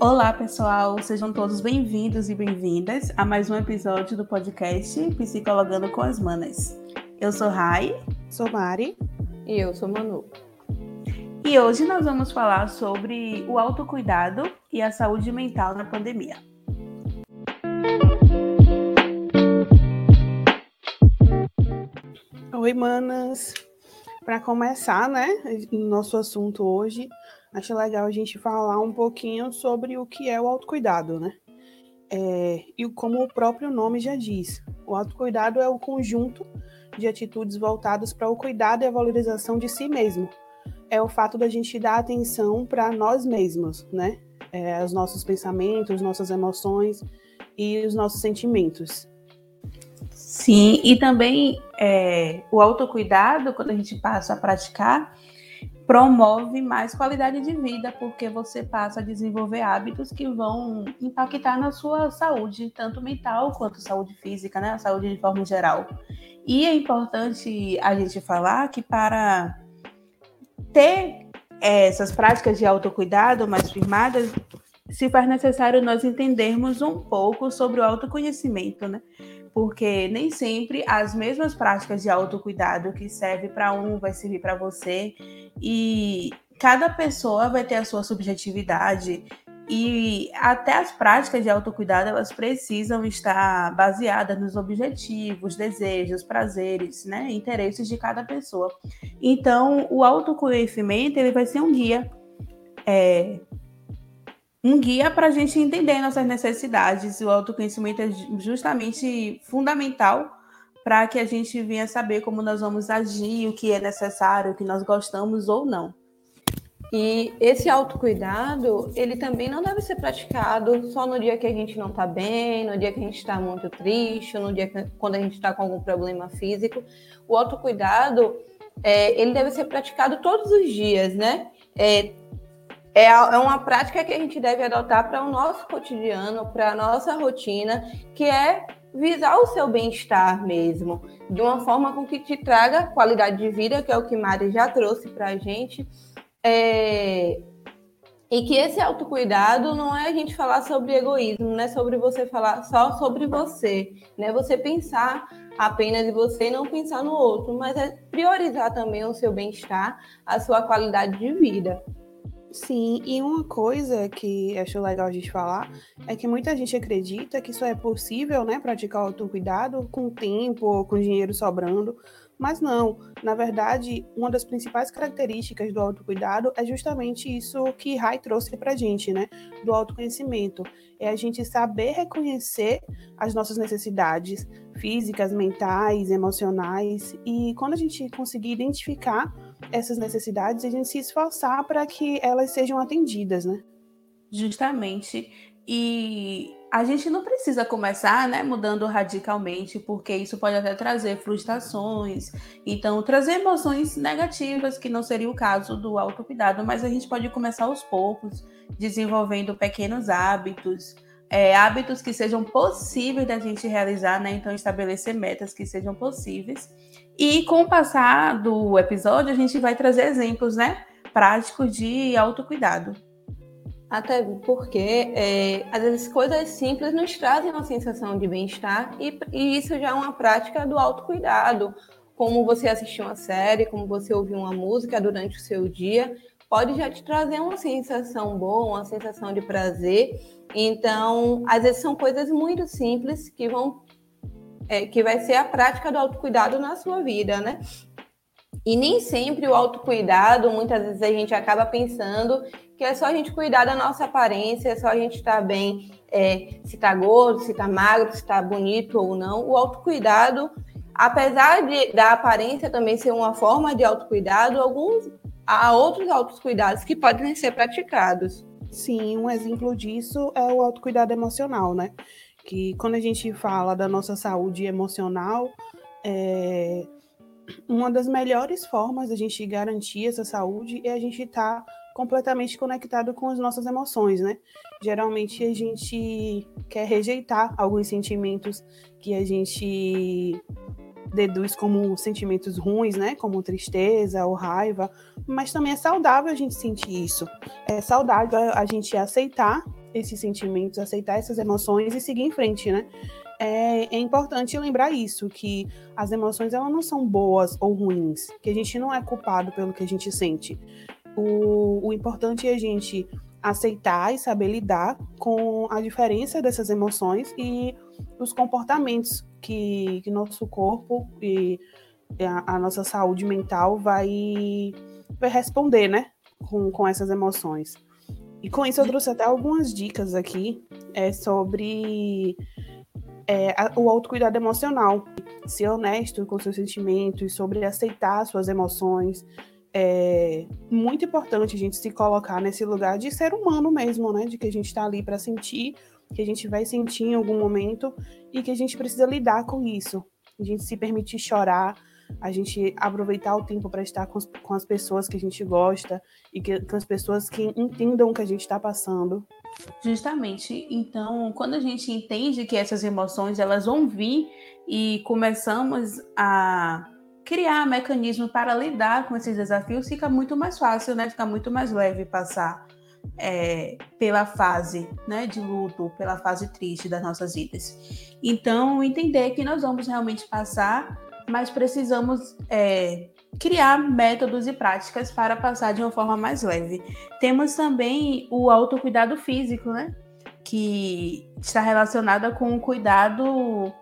Olá, pessoal, sejam todos bem-vindos e bem-vindas a mais um episódio do podcast Psicologando com as Manas. Eu sou Rai. Sou Mari. E eu sou Manu. E hoje nós vamos falar sobre o autocuidado e a saúde mental na pandemia. Oi, manas. Para começar, né, nosso assunto hoje, acho legal a gente falar um pouquinho sobre o que é o autocuidado, né? É, e como o próprio nome já diz, o autocuidado é o conjunto de atitudes voltadas para o cuidado e a valorização de si mesmo. É o fato da gente dar atenção para nós mesmos, né? É, os nossos pensamentos, nossas emoções e os nossos sentimentos. Sim, e também é, o autocuidado, quando a gente passa a praticar, promove mais qualidade de vida, porque você passa a desenvolver hábitos que vão impactar na sua saúde, tanto mental quanto saúde física, né? A saúde de forma geral. E é importante a gente falar que para ter é, essas práticas de autocuidado mais firmadas, se faz necessário nós entendermos um pouco sobre o autoconhecimento, né? Porque nem sempre as mesmas práticas de autocuidado que serve para um vai servir para você. E cada pessoa vai ter a sua subjetividade. E até as práticas de autocuidado elas precisam estar baseadas nos objetivos, desejos, prazeres, né, interesses de cada pessoa. Então, o autoconhecimento ele vai ser um guia é, um guia para a gente entender nossas necessidades. O autoconhecimento é justamente fundamental para que a gente venha saber como nós vamos agir, o que é necessário, o que nós gostamos ou não. E esse autocuidado, ele também não deve ser praticado só no dia que a gente não está bem, no dia que a gente está muito triste, no dia que, quando a gente está com algum problema físico. O autocuidado, é, ele deve ser praticado todos os dias, né? É, é, é uma prática que a gente deve adotar para o nosso cotidiano, para a nossa rotina, que é visar o seu bem-estar mesmo, de uma forma com que te traga qualidade de vida, que é o que Mari já trouxe para a gente. É... E que esse autocuidado não é a gente falar sobre egoísmo, não é sobre você falar só sobre você, né? Você pensar apenas em você e não pensar no outro, mas é priorizar também o seu bem-estar, a sua qualidade de vida. Sim, e uma coisa que acho legal a gente falar é que muita gente acredita que isso é possível, né, praticar o autocuidado com tempo ou com dinheiro sobrando, mas não. Na verdade, uma das principais características do autocuidado é justamente isso que Rai trouxe pra gente, né, do autoconhecimento. É a gente saber reconhecer as nossas necessidades físicas, mentais, emocionais, e quando a gente conseguir identificar essas necessidades a gente se esforçar para que elas sejam atendidas, né? Justamente. E a gente não precisa começar, né, mudando radicalmente, porque isso pode até trazer frustrações, então trazer emoções negativas, que não seria o caso do autocuidado, mas a gente pode começar aos poucos, desenvolvendo pequenos hábitos, é, hábitos que sejam possíveis da gente realizar, né? Então, estabelecer metas que sejam possíveis. E com o passar do episódio, a gente vai trazer exemplos, né? Práticos de autocuidado. Até porque, é, às vezes, coisas simples nos trazem uma sensação de bem-estar e, e isso já é uma prática do autocuidado. Como você assistir uma série, como você ouvir uma música durante o seu dia, pode já te trazer uma sensação boa, uma sensação de prazer. Então, às vezes são coisas muito simples que vão é, que vai ser a prática do autocuidado na sua vida, né? E nem sempre o autocuidado, muitas vezes a gente acaba pensando que é só a gente cuidar da nossa aparência, é só a gente estar bem, é, se está gordo, se está magro, se está bonito ou não. O autocuidado, apesar de, da aparência também ser uma forma de autocuidado, alguns há outros autocuidados que podem ser praticados. Sim, um exemplo disso é o autocuidado emocional, né? Que quando a gente fala da nossa saúde emocional, é... uma das melhores formas da gente garantir essa saúde é a gente estar tá completamente conectado com as nossas emoções, né? Geralmente a gente quer rejeitar alguns sentimentos que a gente deduz como sentimentos ruins, né? Como tristeza ou raiva, mas também é saudável a gente sentir isso. É saudável a gente aceitar esses sentimentos, aceitar essas emoções e seguir em frente, né? É, é, importante lembrar isso, que as emoções elas não são boas ou ruins, que a gente não é culpado pelo que a gente sente. O, o importante é a gente aceitar e saber lidar com a diferença dessas emoções e os comportamentos que, que nosso corpo e a, a, nossa saúde mental vai, vai responder, né, com, com essas emoções. E com isso eu trouxe até algumas dicas aqui é, sobre é, o autocuidado emocional, ser honesto com seus sentimentos, sobre aceitar suas emoções. É muito importante a gente se colocar nesse lugar de ser humano mesmo, né? De que a gente está ali para sentir, que a gente vai sentir em algum momento e que a gente precisa lidar com isso. A gente se permitir chorar, a gente aproveitar o tempo para estar com, com, as pessoas que a gente gosta e que, com as pessoas que entendam o que a gente está passando. Justamente. Então, quando a gente entende que essas emoções elas vão vir e começamos a criar mecanismo para lidar com esses desafios, fica muito mais fácil, né? Fica muito mais leve passar é, pela fase né, de luto, pela fase triste das nossas vidas. Então, entender que nós vamos realmente passar, mas precisamos é, criar métodos e práticas para passar de uma forma mais leve. Temos também o autocuidado físico, né? Que está relacionado com o cuidado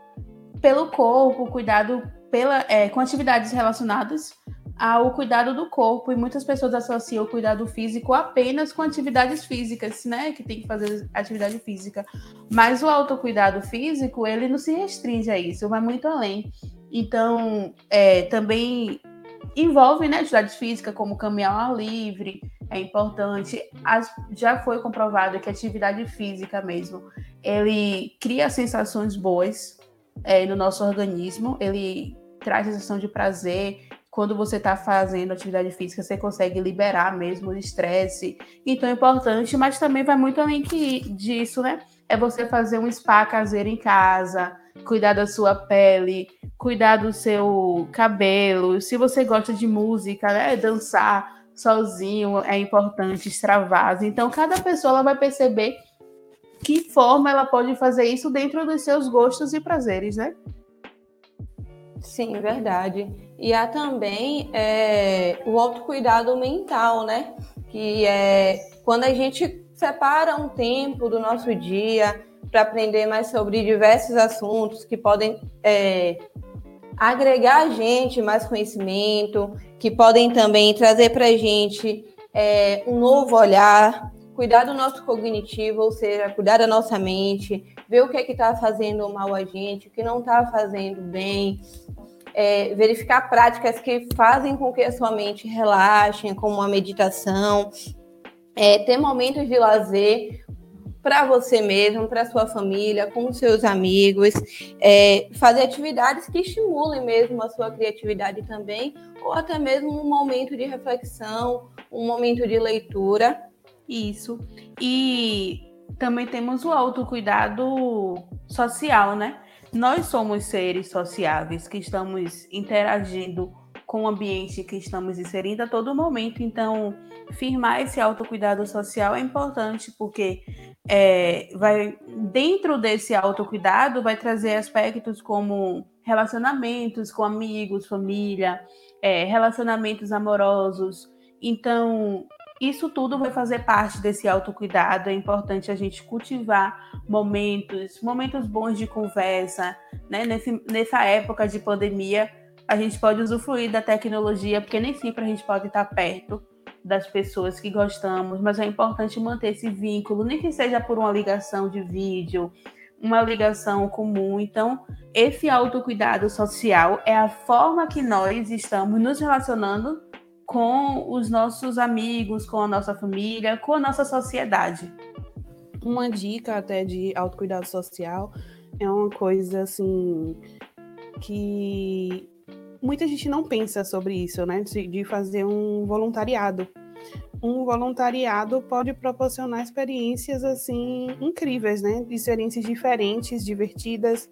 pelo corpo, cuidado pela, é, com atividades relacionadas ao cuidado do corpo. E muitas pessoas associam o cuidado físico apenas com atividades físicas, né? Que tem que fazer atividade física. Mas o autocuidado físico, ele não se restringe a isso, vai muito além. Então, é, também envolve né, atividade física, como caminhar ao ar livre, é importante. As, já foi comprovado que atividade física mesmo, ele cria sensações boas é, no nosso organismo, ele traz sensação de prazer. Quando você está fazendo atividade física, você consegue liberar mesmo o estresse. Então é importante, mas também vai muito além que disso, né? É você fazer um spa caseiro em casa, cuidar da sua pele, cuidar do seu cabelo. Se você gosta de música, né, dançar sozinho é importante, extravase. Então, cada pessoa ela vai perceber que forma ela pode fazer isso dentro dos seus gostos e prazeres, né? Sim, verdade. E há também é, o autocuidado mental, né? Que é quando a gente separa um tempo do nosso dia para aprender mais sobre diversos assuntos que podem é, agregar a gente mais conhecimento, que podem também trazer para a gente é, um novo olhar, cuidar do nosso cognitivo, ou seja, cuidar da nossa mente, ver o que é que está fazendo mal a gente, o que não está fazendo bem, é, verificar práticas que fazem com que a sua mente relaxe, como a meditação, é, ter momentos de lazer, para você mesmo, para sua família, com seus amigos, é, fazer atividades que estimulem mesmo a sua criatividade também, ou até mesmo um momento de reflexão, um momento de leitura. Isso. E também temos o autocuidado social, né? Nós somos seres sociáveis que estamos interagindo com o ambiente que estamos inserindo a todo momento. Então, firmar esse autocuidado social é importante, porque é, vai dentro desse autocuidado vai trazer aspectos como relacionamentos com amigos, família, é, relacionamentos amorosos. Então, isso tudo vai fazer parte desse autocuidado. É importante a gente cultivar momentos, momentos bons de conversa, né? Nesse, nessa época de pandemia, a gente pode usufruir da tecnologia, porque nem sempre a gente pode estar perto das pessoas que gostamos, mas é importante manter esse vínculo, nem que seja por uma ligação de vídeo, uma ligação comum. Então, esse autocuidado social é a forma que nós estamos nos relacionando com os nossos amigos, com a nossa família, com a nossa sociedade. Uma dica até de autocuidado social é uma coisa assim que muita gente não pensa sobre isso, né? De fazer um voluntariado. Um voluntariado pode proporcionar experiências assim incríveis, né? Experiências diferentes, divertidas.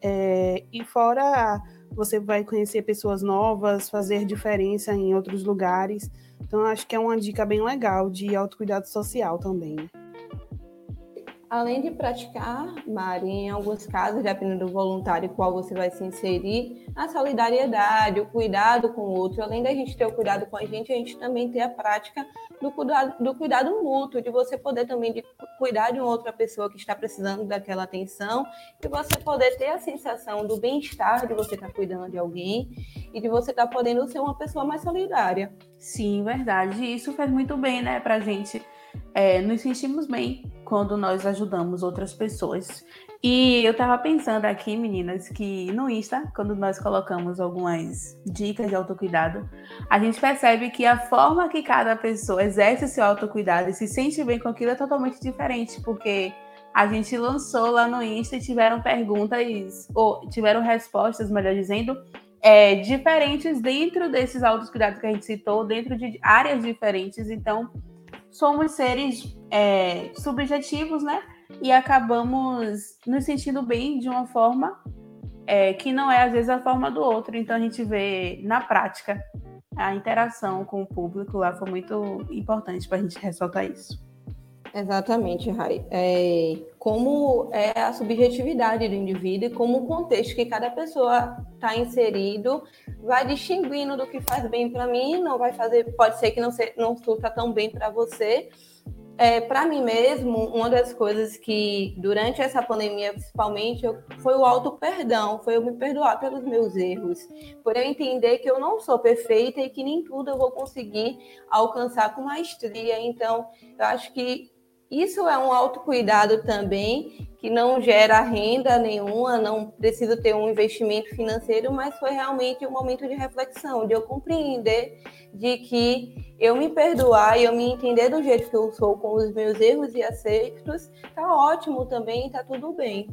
É, e fora você vai conhecer pessoas novas, fazer diferença em outros lugares. Então, acho que é uma dica bem legal de autocuidado social também. Né? Além de praticar, Mari, em alguns casos, dependendo do voluntário qual você vai se inserir, a solidariedade, o cuidado com o outro. Além da gente ter o cuidado com a gente, a gente também ter a prática do cuidado, do cuidado mútuo, de você poder também de cuidar de outra pessoa que está precisando daquela atenção, e você poder ter a sensação do bem-estar de você estar cuidando de alguém e de você estar podendo ser uma pessoa mais solidária. Sim, verdade. Isso faz muito bem, né, pra gente é, nos sentimos bem quando nós ajudamos outras pessoas. E eu tava pensando aqui, meninas, que no Insta, quando nós colocamos algumas dicas de autocuidado, a gente percebe que a forma que cada pessoa exerce seu autocuidado e se sente bem com aquilo é totalmente diferente, porque a gente lançou lá no Insta e tiveram perguntas, ou tiveram respostas, melhor dizendo, é, diferentes dentro desses autocuidados que a gente citou, dentro de áreas diferentes. Então, somos seres é, subjetivos, né? E acabamos nos sentindo bem de uma forma é, que não é, às vezes, a forma do outro. Então, a gente vê na prática a interação com o público lá foi muito importante para a gente ressaltar isso. Exatamente, Rai. É, como é a subjetividade do indivíduo e como o contexto que cada pessoa está inserido vai distinguindo do que faz bem para mim, não vai fazer, pode ser que não, se, não surta tão bem para você. É, para mim mesmo, uma das coisas que durante essa pandemia, principalmente, eu, foi o auto perdão, foi eu me perdoar pelos meus erros, por eu entender que eu não sou perfeita e que nem tudo eu vou conseguir alcançar com maestria. Então, eu acho que isso é um autocuidado também, que não gera renda nenhuma, não preciso ter um investimento financeiro, mas foi realmente um momento de reflexão, de eu compreender de que eu me perdoar e eu me entender do jeito que eu sou, com os meus erros e acertos, tá ótimo também, tá tudo bem.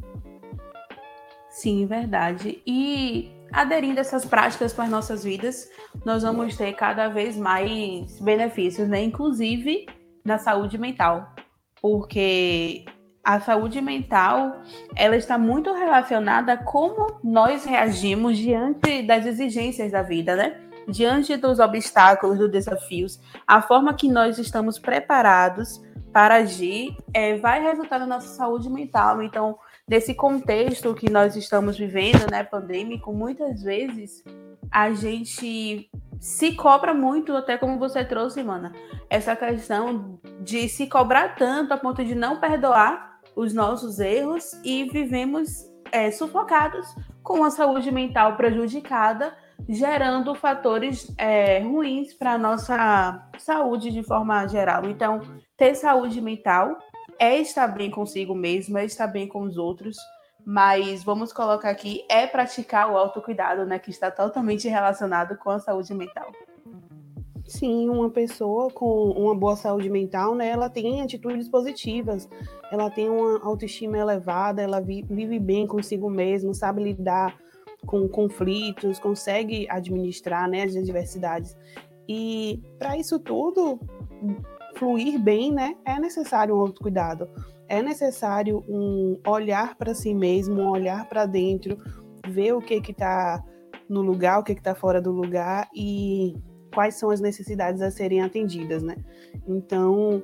Sim, verdade. E aderindo essas práticas para as nossas vidas, nós vamos ter cada vez mais benefícios, né? Inclusive na saúde mental porque a saúde mental ela está muito relacionada a como nós reagimos diante das exigências da vida, né? Diante dos obstáculos, dos desafios, a forma que nós estamos preparados para agir é, vai resultar na nossa saúde mental. Então, nesse contexto que nós estamos vivendo, né, pandêmico, muitas vezes a gente se cobra muito, até como você trouxe, mana, essa questão de se cobrar tanto a ponto de não perdoar os nossos erros e vivemos é, sufocados com a saúde mental prejudicada, gerando fatores é, ruins para a nossa saúde de forma geral. Então, ter saúde mental é estar bem consigo mesmo, é estar bem com os outros, mas vamos colocar aqui é praticar o autocuidado, né, que está totalmente relacionado com a saúde mental. Sim, uma pessoa com uma boa saúde mental, né, ela tem atitudes positivas, ela tem uma autoestima elevada, ela vive bem consigo mesmo, sabe lidar com conflitos, consegue administrar, né, as adversidades. E para isso tudo fluir bem, né, é necessário um autocuidado é necessário um olhar para si mesmo, um olhar para dentro, ver o que que está no lugar, o que que está fora do lugar e quais são as necessidades a serem atendidas, né? Então,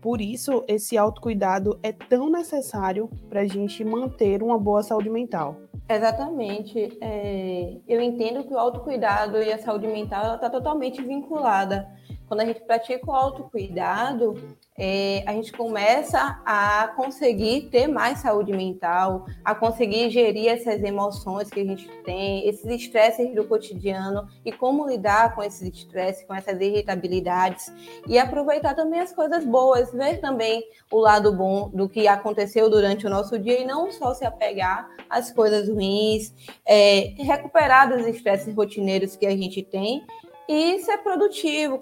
por isso, esse autocuidado é tão necessário para a gente manter uma boa saúde mental. Exatamente. É, eu entendo que o autocuidado e a saúde mental está totalmente vinculada. Quando a gente pratica o autocuidado, é, a gente começa a conseguir ter mais saúde mental, a conseguir gerir essas emoções que a gente tem, esses estresses do cotidiano e como lidar com esses estresses, com essas irritabilidades. E aproveitar também as coisas boas, ver também o lado bom do que aconteceu durante o nosso dia e não só se apegar às coisas ruins, é, recuperar dos estresses rotineiros que a gente tem e ser produtivo,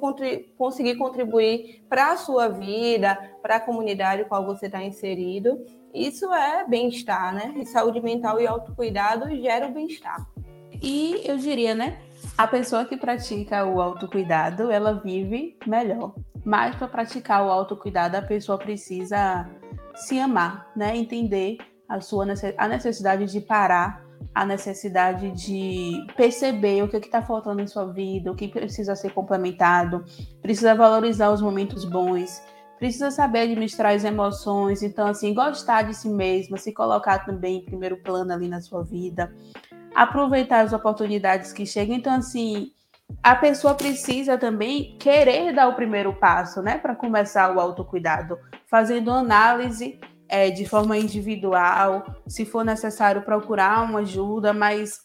conseguir contribuir para a sua vida, para a comunidade com qual você está inserido. Isso é bem-estar, né? E saúde mental e autocuidado geram bem-estar. E eu diria, né? A pessoa que pratica o autocuidado, ela vive melhor. Mas para praticar o autocuidado, a pessoa precisa se amar, né? Entender a sua a necessidade de parar a necessidade de perceber o que está faltando em sua vida, o que precisa ser complementado, precisa valorizar os momentos bons, precisa saber administrar as emoções, então assim, gostar de si mesma, se colocar também em primeiro plano ali na sua vida, aproveitar as oportunidades que chegam. Então assim, a pessoa precisa também querer dar o primeiro passo, né, para começar o autocuidado, fazendo análise é, de forma individual, se for necessário procurar uma ajuda, mas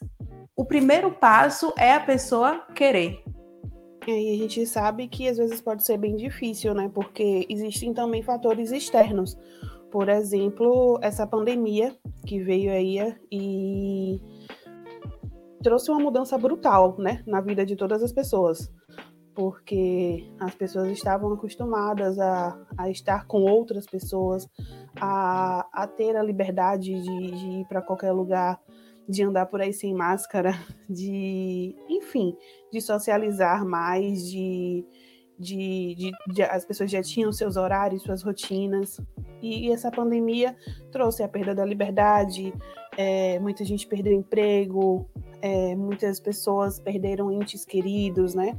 o primeiro passo é a pessoa querer. E a gente sabe que às vezes pode ser bem difícil, né? Porque existem também fatores externos. Por exemplo, essa pandemia que veio aí e trouxe uma mudança brutal, né, na vida de todas as pessoas, porque as pessoas estavam acostumadas a, a estar com outras pessoas, a, a ter a liberdade de, de ir para qualquer lugar, de andar por aí sem máscara, de, enfim, de socializar mais, de, de, de, de, as pessoas já tinham seus horários, suas rotinas, e, e essa pandemia trouxe a perda da liberdade, é, muita gente perdeu emprego, é, muitas pessoas perderam entes queridos, né?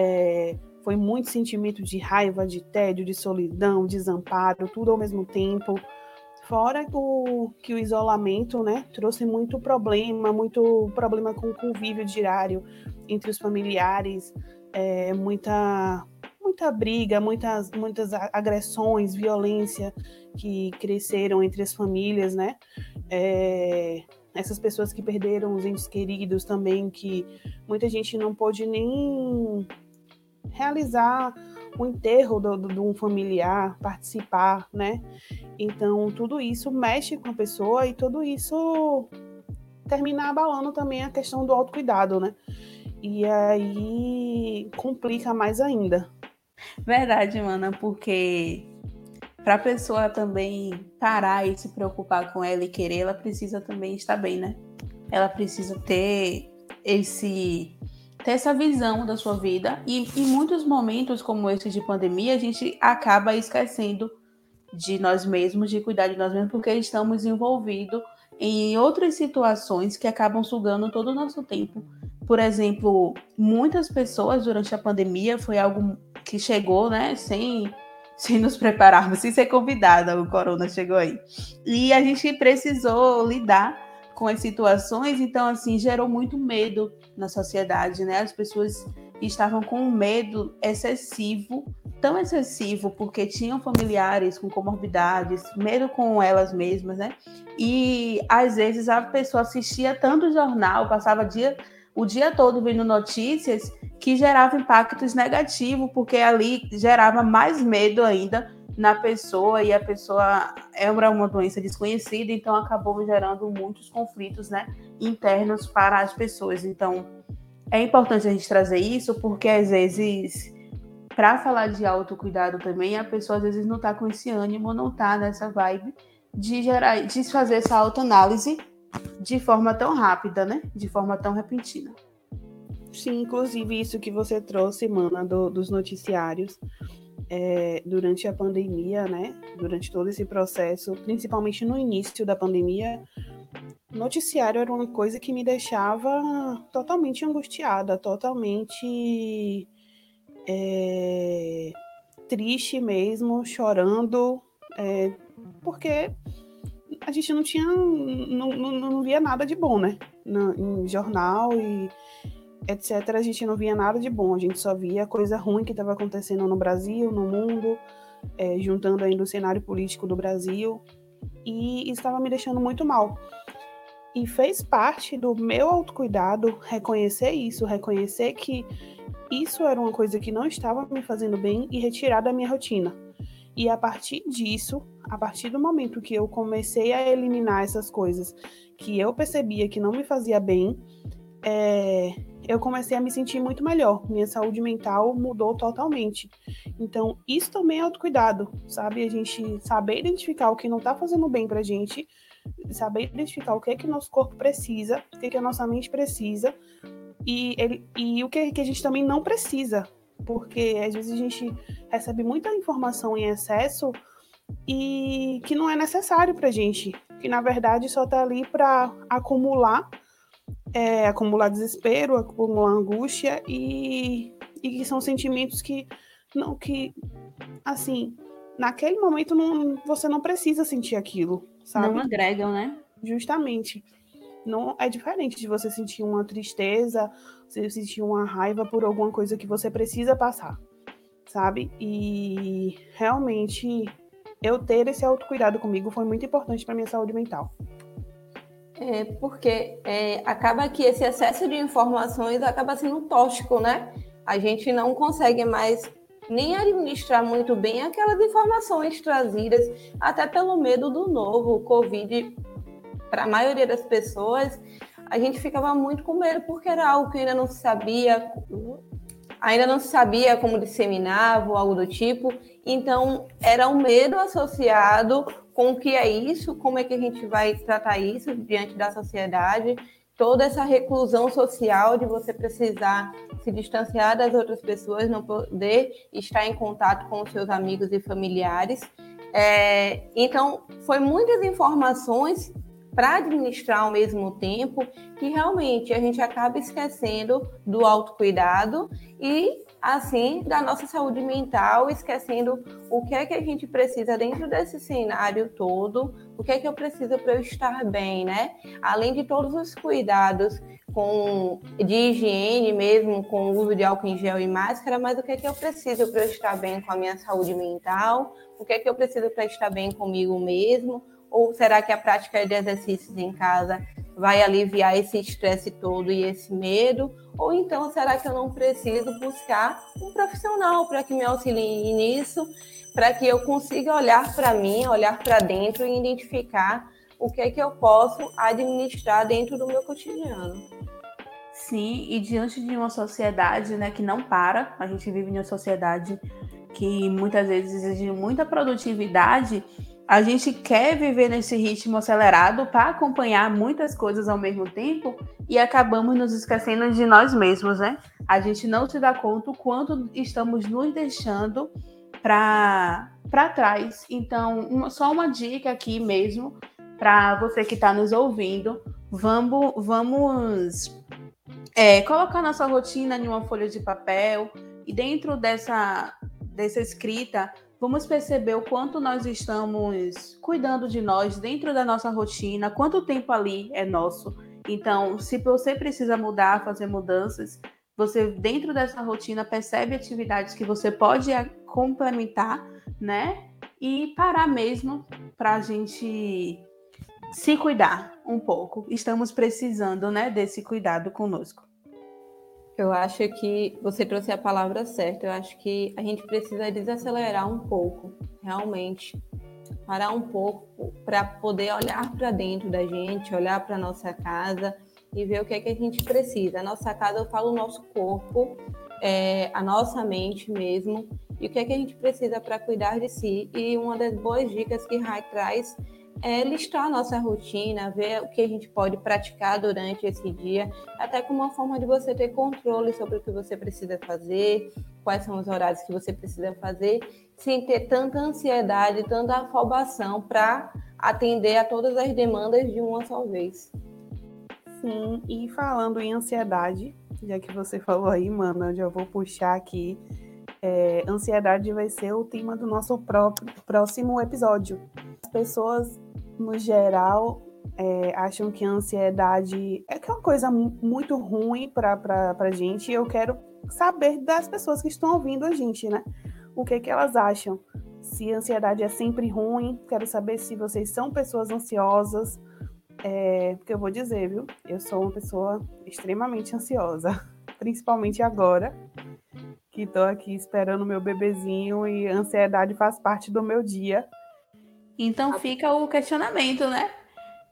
É, foi muito sentimento de raiva, de tédio, de solidão, desamparo, tudo ao mesmo tempo. Fora o, que o isolamento, né, trouxe muito problema, muito problema com o convívio diário entre os familiares, é, muita muita briga, muitas muitas agressões, violência que cresceram entre as famílias, né? É, essas pessoas que perderam os entes queridos também, que muita gente não pôde nem realizar o enterro de um familiar, participar, né? Então, tudo isso mexe com a pessoa e tudo isso termina abalando também a questão do autocuidado, né? E aí complica mais ainda. Verdade, mana, porque para a pessoa também parar e se preocupar com ela e querer, ela precisa também estar bem, né? Ela precisa ter esse ter essa visão da sua vida e em muitos momentos como esse de pandemia a gente acaba esquecendo de nós mesmos, de cuidar de nós mesmos, porque estamos envolvidos em outras situações que acabam sugando todo o nosso tempo. Por exemplo, muitas pessoas durante a pandemia foi algo que chegou, né, sem sem nos prepararmos, sem ser convidada, o corona chegou aí. E a gente precisou lidar com as situações, então assim, gerou muito medo na sociedade, né? As pessoas estavam com um medo excessivo, tão excessivo porque tinham familiares com comorbidades, medo com elas mesmas, né? E às vezes a pessoa assistia tanto jornal, passava dia o dia todo vendo notícias que geravam impactos negativos, porque ali gerava mais medo ainda na pessoa e a pessoa era uma doença desconhecida, então acabou gerando muitos conflitos né, internos para as pessoas. Então é importante a gente trazer isso, porque às vezes, para falar de autocuidado também, a pessoa às vezes não está com esse ânimo, não está nessa vibe de gerar, de fazer essa autoanálise de forma tão rápida, né? De forma tão repentina. Sim, inclusive isso que você trouxe, mana, do, dos noticiários é, durante a pandemia, né? Durante todo esse processo, principalmente no início da pandemia, noticiário era uma coisa que me deixava totalmente angustiada, totalmente é, triste mesmo, chorando, é, porque a gente não tinha, não, não, não via nada de bom, né? No, em jornal e etc. A gente não via nada de bom, a gente só via coisa ruim que estava acontecendo no Brasil, no mundo, é, juntando ainda o cenário político do Brasil, e estava me deixando muito mal. E fez parte do meu autocuidado reconhecer isso, reconhecer que isso era uma coisa que não estava me fazendo bem e retirar da minha rotina. E a partir disso, a partir do momento que eu comecei a eliminar essas coisas que eu percebia que não me fazia bem, é, eu comecei a me sentir muito melhor. Minha saúde mental mudou totalmente. Então, isso também é autocuidado, sabe? A gente saber identificar o que não tá fazendo bem pra gente, saber identificar o que é que nosso corpo precisa, o que é que a nossa mente precisa, e, ele, e o que, é que a gente também não precisa, porque às vezes a gente recebe muita informação em excesso e que não é necessário para gente, que na verdade só está ali para acumular, é, acumular desespero, acumular angústia e, e que são sentimentos que não que assim naquele momento não, você não precisa sentir aquilo, sabe? Não agregam, né? Justamente. Não é diferente de você sentir uma tristeza, você sentir uma raiva por alguma coisa que você precisa passar, sabe? E realmente eu ter esse autocuidado comigo foi muito importante para minha saúde mental. É, porque é, acaba que esse excesso de informações acaba sendo tóxico, né? A gente não consegue mais nem administrar muito bem aquelas informações trazidas, até pelo medo do novo, o Covid, para a maioria das pessoas, a gente ficava muito com medo, porque era algo que ainda não se sabia, ainda não se sabia como disseminava ou algo do tipo, então era um medo associado com o que é isso, como é que a gente vai tratar isso diante da sociedade, toda essa reclusão social de você precisar se distanciar das outras pessoas, não poder estar em contato com os seus amigos e familiares. É, então, foi muitas informações para administrar ao mesmo tempo que realmente a gente acaba esquecendo do autocuidado e assim da nossa saúde mental, esquecendo o que é que a gente precisa dentro desse cenário todo, o que é que eu preciso para eu estar bem, né? Além de todos os cuidados com de higiene mesmo, com o uso de álcool em gel e máscara, mas o que é que eu preciso para eu estar bem com a minha saúde mental? O que é que eu preciso para estar bem comigo mesmo? Ou será que a prática de exercícios em casa vai aliviar esse estresse todo e esse medo? Ou então será que eu não preciso buscar um profissional para que me auxilie nisso, para que eu consiga olhar para mim, olhar para dentro e identificar o que é que eu posso administrar dentro do meu cotidiano? Sim, e diante de uma sociedade né, que não para, a gente vive em uma sociedade que muitas vezes exige muita produtividade, a gente quer viver nesse ritmo acelerado para acompanhar muitas coisas ao mesmo tempo e acabamos nos esquecendo de nós mesmos, né? A gente não se dá conta o quanto estamos nos deixando para trás. Então, uma, só uma dica aqui mesmo para você que está nos ouvindo, vamos, vamos é, colocar nossa rotina em uma folha de papel e dentro dessa, dessa escrita vamos perceber o quanto nós estamos cuidando de nós dentro da nossa rotina, quanto tempo ali é nosso. Então, se você precisa mudar, fazer mudanças, você dentro dessa rotina percebe atividades que você pode complementar, né? E parar mesmo para a gente se cuidar um pouco. Estamos precisando, né, desse cuidado conosco. Eu acho que você trouxe a palavra certa. Eu acho que a gente precisa desacelerar um pouco, realmente. Parar um pouco para poder olhar para dentro da gente, olhar para nossa casa e ver o que é que a gente precisa. A nossa casa, eu falo o nosso corpo, é, a nossa mente mesmo, e o que é que a gente precisa para cuidar de si. E uma das boas dicas que Rai traz é listar a nossa rotina, ver o que a gente pode praticar durante esse dia, até como uma forma de você ter controle sobre o que você precisa fazer, quais são os horários que você precisa fazer, sem ter tanta ansiedade, tanta afobação para atender a todas as demandas de uma só vez. Sim, e falando em ansiedade, já que você falou aí, mano, eu já vou puxar aqui. É, ansiedade vai ser o tema do nosso próprio, próximo episódio. As pessoas no geral, é, acham que a ansiedade é, é uma coisa muito ruim para a gente. E eu quero saber das pessoas que estão ouvindo a gente, né? O que, que elas acham. Se a ansiedade é sempre ruim, quero saber se vocês são pessoas ansiosas. É, porque eu vou dizer, viu? Eu sou uma pessoa extremamente ansiosa, principalmente agora, que estou aqui esperando meu bebezinho e a ansiedade faz parte do meu dia. Então fica o questionamento, né?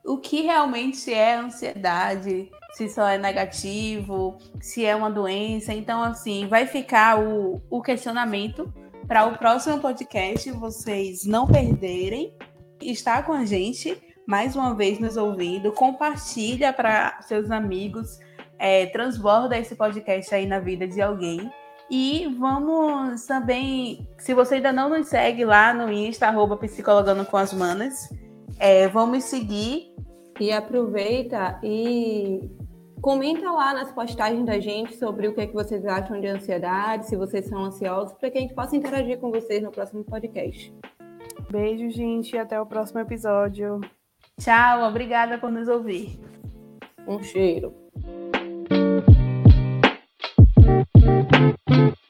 O que realmente é ansiedade? Se só é negativo, se é uma doença. Então, assim, vai ficar o, o questionamento para o próximo podcast, vocês não perderem. Está com a gente, mais uma vez nos ouvindo. Compartilha para seus amigos. É, transborda esse podcast aí na vida de alguém. E vamos também, se você ainda não nos segue lá no Insta, arroba Psicologando com as Manas, é, vamos seguir. E aproveita e comenta lá nas postagens da gente sobre o que, é que vocês acham de ansiedade, se vocês são ansiosos, para que a gente possa interagir com vocês no próximo podcast. Beijo, gente, e até o próximo episódio. Tchau, obrigada por nos ouvir. Um cheiro. thank you